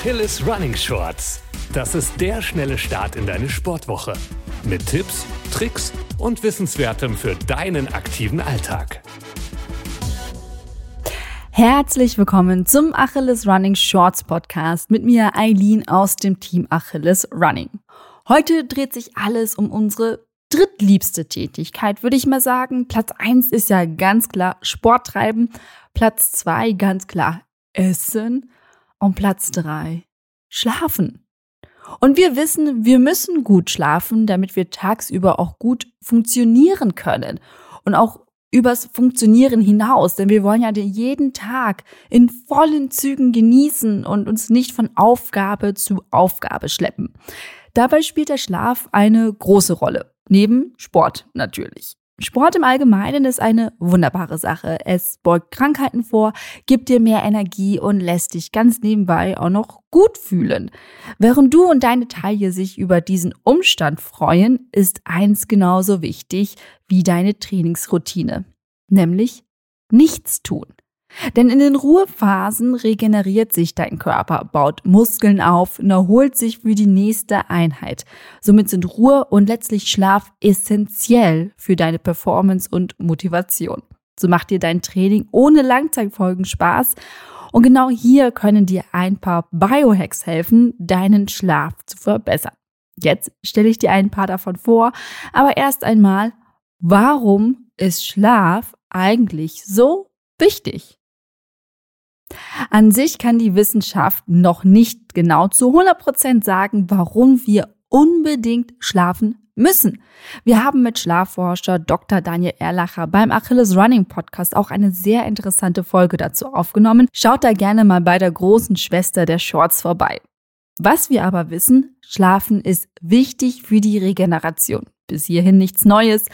Achilles Running Shorts. Das ist der schnelle Start in deine Sportwoche. Mit Tipps, Tricks und Wissenswertem für deinen aktiven Alltag. Herzlich willkommen zum Achilles Running Shorts Podcast mit mir Eileen aus dem Team Achilles Running. Heute dreht sich alles um unsere drittliebste Tätigkeit, würde ich mal sagen. Platz eins ist ja ganz klar Sport treiben. Platz zwei ganz klar Essen. Und Platz drei Schlafen. Und wir wissen, wir müssen gut schlafen, damit wir tagsüber auch gut funktionieren können. Und auch übers Funktionieren hinaus, denn wir wollen ja jeden Tag in vollen Zügen genießen und uns nicht von Aufgabe zu Aufgabe schleppen. Dabei spielt der Schlaf eine große Rolle, neben Sport natürlich. Sport im Allgemeinen ist eine wunderbare Sache. Es beugt Krankheiten vor, gibt dir mehr Energie und lässt dich ganz nebenbei auch noch gut fühlen. Während du und deine Taille sich über diesen Umstand freuen, ist eins genauso wichtig wie deine Trainingsroutine, nämlich nichts tun. Denn in den Ruhephasen regeneriert sich dein Körper, baut Muskeln auf und erholt sich für die nächste Einheit. Somit sind Ruhe und letztlich Schlaf essentiell für deine Performance und Motivation. So macht dir dein Training ohne Langzeitfolgen Spaß. Und genau hier können dir ein paar Biohacks helfen, deinen Schlaf zu verbessern. Jetzt stelle ich dir ein paar davon vor, aber erst einmal, warum ist Schlaf eigentlich so wichtig? An sich kann die Wissenschaft noch nicht genau zu 100 Prozent sagen, warum wir unbedingt schlafen müssen. Wir haben mit Schlafforscher Dr. Daniel Erlacher beim Achilles Running Podcast auch eine sehr interessante Folge dazu aufgenommen. Schaut da gerne mal bei der großen Schwester der Shorts vorbei. Was wir aber wissen, Schlafen ist wichtig für die Regeneration. Bis hierhin nichts Neues.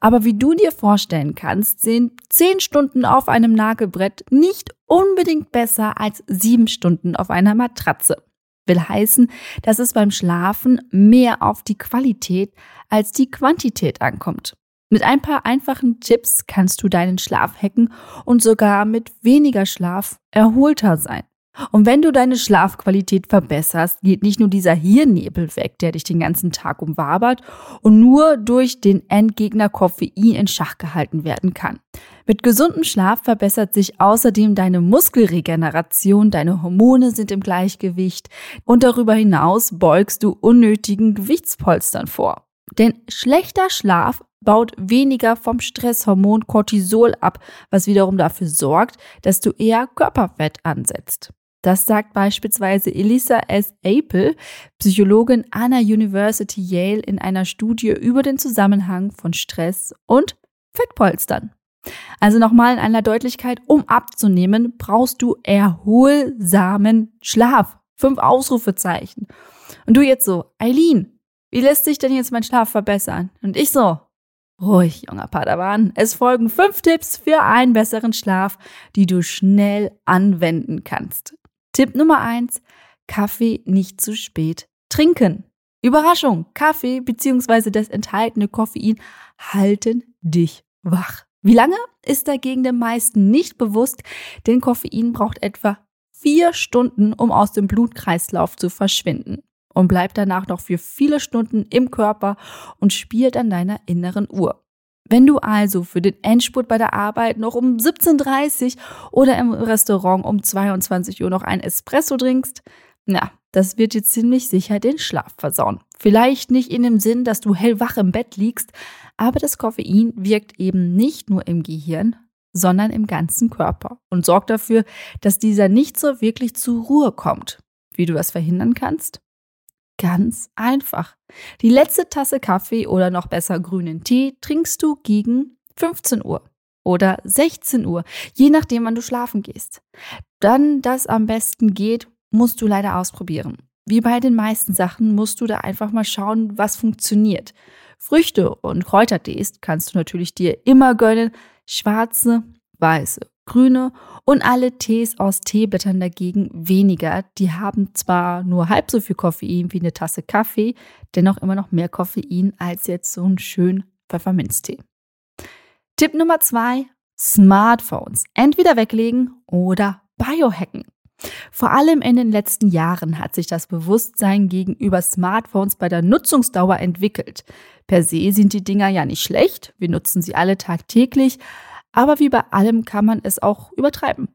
Aber wie du dir vorstellen kannst, sind zehn Stunden auf einem Nagelbrett nicht unbedingt besser als sieben Stunden auf einer Matratze. Will heißen, dass es beim Schlafen mehr auf die Qualität als die Quantität ankommt. Mit ein paar einfachen Tipps kannst du deinen Schlaf hacken und sogar mit weniger Schlaf erholter sein. Und wenn du deine Schlafqualität verbesserst, geht nicht nur dieser Hirnnebel weg, der dich den ganzen Tag umwabert und nur durch den Endgegner Koffein in Schach gehalten werden kann. Mit gesundem Schlaf verbessert sich außerdem deine Muskelregeneration, deine Hormone sind im Gleichgewicht und darüber hinaus beugst du unnötigen Gewichtspolstern vor. Denn schlechter Schlaf baut weniger vom Stresshormon Cortisol ab, was wiederum dafür sorgt, dass du eher Körperfett ansetzt. Das sagt beispielsweise Elisa S. Apel, Psychologin an der University Yale in einer Studie über den Zusammenhang von Stress und Fettpolstern. Also nochmal in einer Deutlichkeit, um abzunehmen, brauchst du erholsamen Schlaf. Fünf Ausrufezeichen. Und du jetzt so, Eileen, wie lässt sich denn jetzt mein Schlaf verbessern? Und ich so, ruhig, junger Padawan. Es folgen fünf Tipps für einen besseren Schlaf, die du schnell anwenden kannst. Tipp Nummer eins: Kaffee nicht zu spät trinken. Überraschung, Kaffee bzw. das enthaltene Koffein halten dich wach. Wie lange ist dagegen den meisten nicht bewusst, denn Koffein braucht etwa vier Stunden, um aus dem Blutkreislauf zu verschwinden und bleibt danach noch für viele Stunden im Körper und spielt an deiner inneren Uhr. Wenn du also für den Endspurt bei der Arbeit noch um 17.30 Uhr oder im Restaurant um 22 Uhr noch ein Espresso trinkst, na, das wird dir ziemlich sicher den Schlaf versauen. Vielleicht nicht in dem Sinn, dass du hellwach im Bett liegst, aber das Koffein wirkt eben nicht nur im Gehirn, sondern im ganzen Körper und sorgt dafür, dass dieser nicht so wirklich zur Ruhe kommt. Wie du das verhindern kannst? Ganz einfach. Die letzte Tasse Kaffee oder noch besser grünen Tee trinkst du gegen 15 Uhr oder 16 Uhr, je nachdem, wann du schlafen gehst. Dann das am besten geht, musst du leider ausprobieren. Wie bei den meisten Sachen musst du da einfach mal schauen, was funktioniert. Früchte und Kräutertees kannst du natürlich dir immer gönnen. Schwarze, weiße grüne und alle Tees aus Teeblättern dagegen weniger. Die haben zwar nur halb so viel Koffein wie eine Tasse Kaffee, dennoch immer noch mehr Koffein als jetzt so ein schön Pfefferminztee. Tipp Nummer zwei, Smartphones. Entweder weglegen oder biohacken. Vor allem in den letzten Jahren hat sich das Bewusstsein gegenüber Smartphones bei der Nutzungsdauer entwickelt. Per se sind die Dinger ja nicht schlecht, wir nutzen sie alle tagtäglich, aber wie bei allem kann man es auch übertreiben.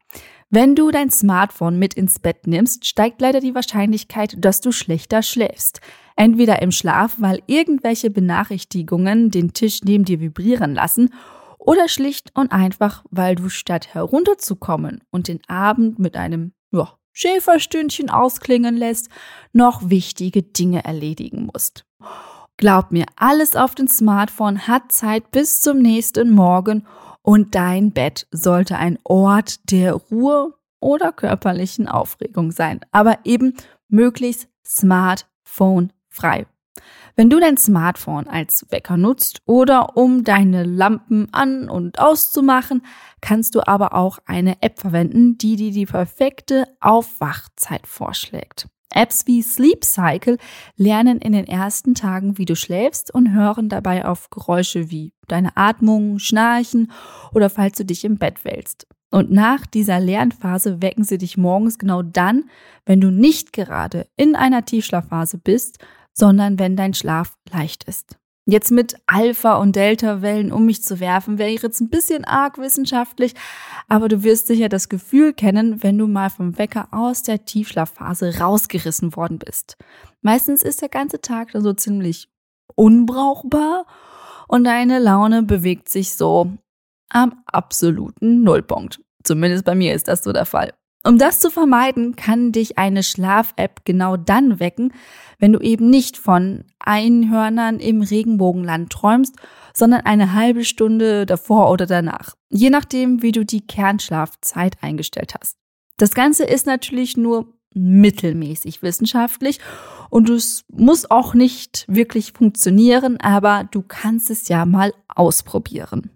Wenn du dein Smartphone mit ins Bett nimmst, steigt leider die Wahrscheinlichkeit, dass du schlechter schläfst. Entweder im Schlaf, weil irgendwelche Benachrichtigungen den Tisch neben dir vibrieren lassen, oder schlicht und einfach, weil du statt herunterzukommen und den Abend mit einem ja, Schäferstündchen ausklingen lässt, noch wichtige Dinge erledigen musst. Glaub mir, alles auf dem Smartphone hat Zeit bis zum nächsten Morgen und dein Bett sollte ein Ort der Ruhe oder körperlichen Aufregung sein, aber eben möglichst Smartphone frei. Wenn du dein Smartphone als Wecker nutzt oder um deine Lampen an und auszumachen, kannst du aber auch eine App verwenden, die dir die perfekte Aufwachzeit vorschlägt. Apps wie Sleep Cycle lernen in den ersten Tagen, wie du schläfst und hören dabei auf Geräusche wie deine Atmung, Schnarchen oder falls du dich im Bett wälzt. Und nach dieser Lernphase wecken sie dich morgens genau dann, wenn du nicht gerade in einer Tiefschlafphase bist, sondern wenn dein Schlaf leicht ist. Jetzt mit Alpha- und Delta-Wellen um mich zu werfen, wäre jetzt ein bisschen arg wissenschaftlich, aber du wirst sicher das Gefühl kennen, wenn du mal vom Wecker aus der Tiefschlafphase rausgerissen worden bist. Meistens ist der ganze Tag dann so ziemlich unbrauchbar und deine Laune bewegt sich so am absoluten Nullpunkt. Zumindest bei mir ist das so der Fall. Um das zu vermeiden, kann dich eine Schlaf-App genau dann wecken, wenn du eben nicht von Einhörnern im Regenbogenland träumst, sondern eine halbe Stunde davor oder danach, je nachdem, wie du die Kernschlafzeit eingestellt hast. Das Ganze ist natürlich nur mittelmäßig wissenschaftlich und es muss auch nicht wirklich funktionieren, aber du kannst es ja mal ausprobieren.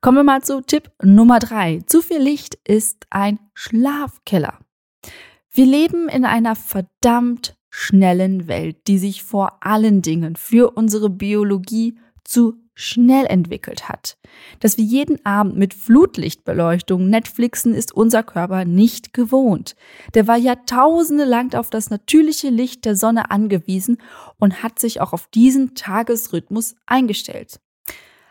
Kommen wir mal zu Tipp Nummer drei. Zu viel Licht ist ein Schlafkeller. Wir leben in einer verdammt schnellen Welt, die sich vor allen Dingen für unsere Biologie zu schnell entwickelt hat. Dass wir jeden Abend mit Flutlichtbeleuchtung Netflixen, ist unser Körper nicht gewohnt. Der war jahrtausende lang auf das natürliche Licht der Sonne angewiesen und hat sich auch auf diesen Tagesrhythmus eingestellt.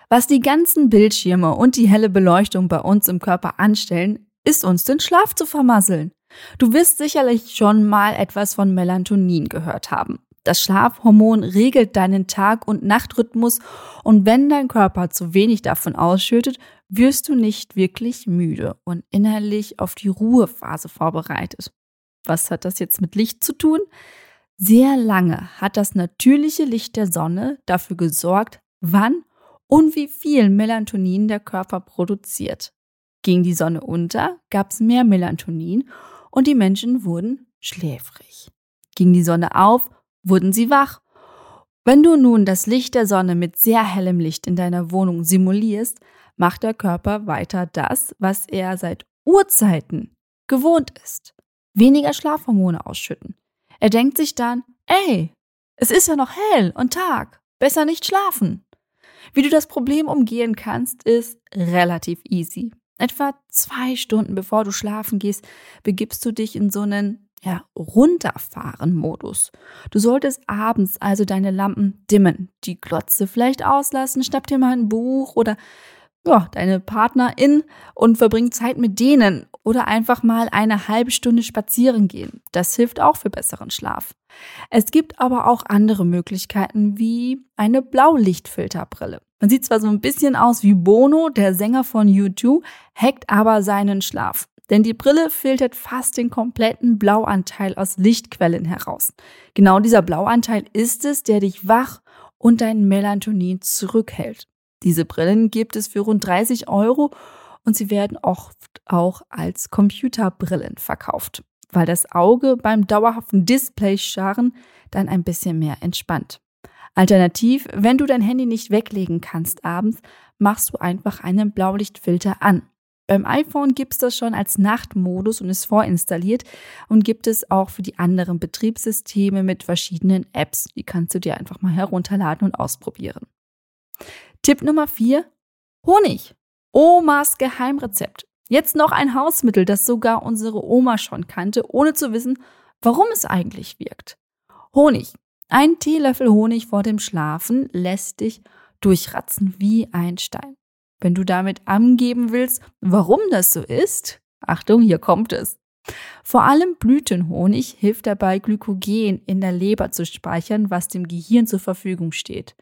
Was die ganzen Bildschirme und die helle Beleuchtung bei uns im Körper anstellen, ist uns den Schlaf zu vermasseln. Du wirst sicherlich schon mal etwas von Melatonin gehört haben. Das Schlafhormon regelt deinen Tag- und Nachtrhythmus und wenn dein Körper zu wenig davon ausschüttet, wirst du nicht wirklich müde und innerlich auf die Ruhephase vorbereitet. Was hat das jetzt mit Licht zu tun? Sehr lange hat das natürliche Licht der Sonne dafür gesorgt, wann und wie viel Melatonin der Körper produziert. Ging die Sonne unter, gab es mehr Melatonin und die Menschen wurden schläfrig. Ging die Sonne auf, wurden sie wach. Wenn du nun das Licht der Sonne mit sehr hellem Licht in deiner Wohnung simulierst, macht der Körper weiter das, was er seit Urzeiten gewohnt ist. Weniger Schlafhormone ausschütten. Er denkt sich dann, ey, es ist ja noch hell und Tag, besser nicht schlafen. Wie du das Problem umgehen kannst, ist relativ easy. Etwa zwei Stunden bevor du schlafen gehst, begibst du dich in so einen ja, Runterfahren-Modus. Du solltest abends also deine Lampen dimmen, die Glotze vielleicht auslassen, schnapp dir mal ein Buch oder ja, deine Partnerin und verbring Zeit mit denen oder einfach mal eine halbe Stunde spazieren gehen. Das hilft auch für besseren Schlaf. Es gibt aber auch andere Möglichkeiten wie eine Blaulichtfilterbrille. Man sieht zwar so ein bisschen aus wie Bono, der Sänger von U2, hackt aber seinen Schlaf. Denn die Brille filtert fast den kompletten Blauanteil aus Lichtquellen heraus. Genau dieser Blauanteil ist es, der dich wach und dein Melatonin zurückhält. Diese Brillen gibt es für rund 30 Euro und sie werden oft auch als Computerbrillen verkauft, weil das Auge beim dauerhaften Display-Scharen dann ein bisschen mehr entspannt. Alternativ, wenn du dein Handy nicht weglegen kannst abends, machst du einfach einen Blaulichtfilter an. Beim iPhone gibt es das schon als Nachtmodus und ist vorinstalliert und gibt es auch für die anderen Betriebssysteme mit verschiedenen Apps. Die kannst du dir einfach mal herunterladen und ausprobieren. Tipp Nummer 4. Honig. Omas Geheimrezept. Jetzt noch ein Hausmittel, das sogar unsere Oma schon kannte, ohne zu wissen, warum es eigentlich wirkt. Honig. Ein Teelöffel Honig vor dem Schlafen lässt dich durchratzen wie ein Stein. Wenn du damit angeben willst, warum das so ist, Achtung, hier kommt es. Vor allem Blütenhonig hilft dabei, Glykogen in der Leber zu speichern, was dem Gehirn zur Verfügung steht.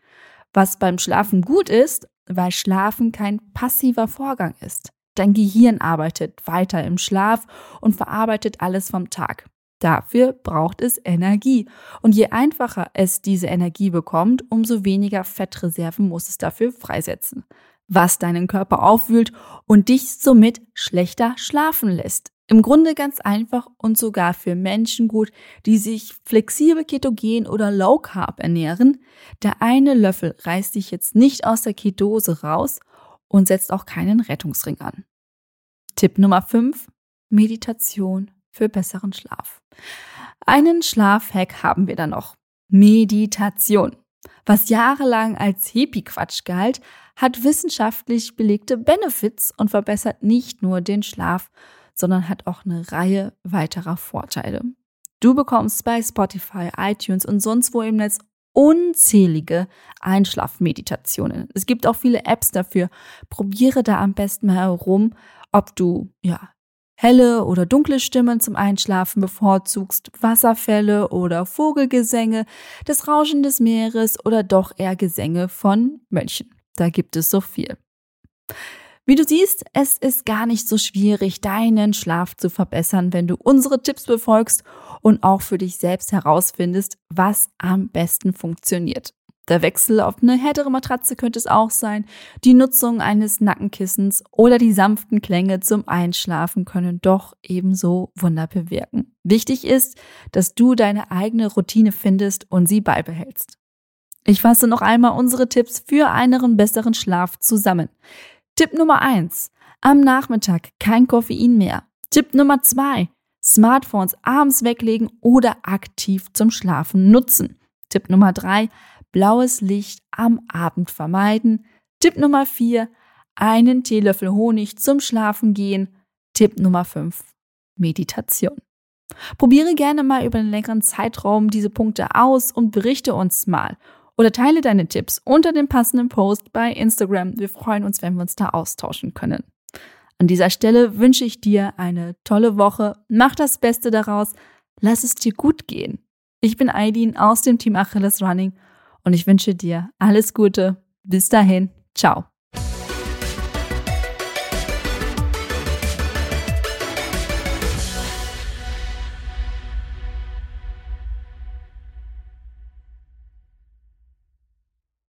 Was beim Schlafen gut ist, weil Schlafen kein passiver Vorgang ist. Dein Gehirn arbeitet weiter im Schlaf und verarbeitet alles vom Tag. Dafür braucht es Energie. Und je einfacher es diese Energie bekommt, umso weniger Fettreserven muss es dafür freisetzen, was deinen Körper aufwühlt und dich somit schlechter schlafen lässt. Im Grunde ganz einfach und sogar für Menschen gut, die sich flexibel ketogen oder low carb ernähren. Der eine Löffel reißt dich jetzt nicht aus der Ketose raus und setzt auch keinen Rettungsring an. Tipp Nummer 5. Meditation für besseren Schlaf. Einen Schlafhack haben wir da noch. Meditation. Was jahrelang als Hippie-Quatsch galt, hat wissenschaftlich belegte Benefits und verbessert nicht nur den Schlaf, sondern hat auch eine Reihe weiterer Vorteile. Du bekommst bei Spotify, iTunes und sonst wo im Netz unzählige Einschlafmeditationen. Es gibt auch viele Apps dafür. Probiere da am besten mal herum, ob du ja helle oder dunkle Stimmen zum Einschlafen bevorzugst, Wasserfälle oder Vogelgesänge, das Rauschen des Meeres oder doch eher Gesänge von Mönchen. Da gibt es so viel. Wie du siehst, es ist gar nicht so schwierig, deinen Schlaf zu verbessern, wenn du unsere Tipps befolgst und auch für dich selbst herausfindest, was am besten funktioniert. Der Wechsel auf eine härtere Matratze könnte es auch sein. Die Nutzung eines Nackenkissens oder die sanften Klänge zum Einschlafen können doch ebenso Wunder bewirken. Wichtig ist, dass du deine eigene Routine findest und sie beibehältst. Ich fasse noch einmal unsere Tipps für einen besseren Schlaf zusammen. Tipp Nummer eins: Am Nachmittag kein Koffein mehr. Tipp Nummer zwei: Smartphones abends weglegen oder aktiv zum Schlafen nutzen. Tipp Nummer drei: Blaues Licht am Abend vermeiden. Tipp Nummer vier: Einen Teelöffel Honig zum Schlafen gehen. Tipp Nummer fünf: Meditation. Probiere gerne mal über einen längeren Zeitraum diese Punkte aus und berichte uns mal oder teile deine Tipps unter dem passenden Post bei Instagram. Wir freuen uns, wenn wir uns da austauschen können. An dieser Stelle wünsche ich dir eine tolle Woche. Mach das Beste daraus. Lass es dir gut gehen. Ich bin Eileen aus dem Team Achilles Running und ich wünsche dir alles Gute. Bis dahin. Ciao.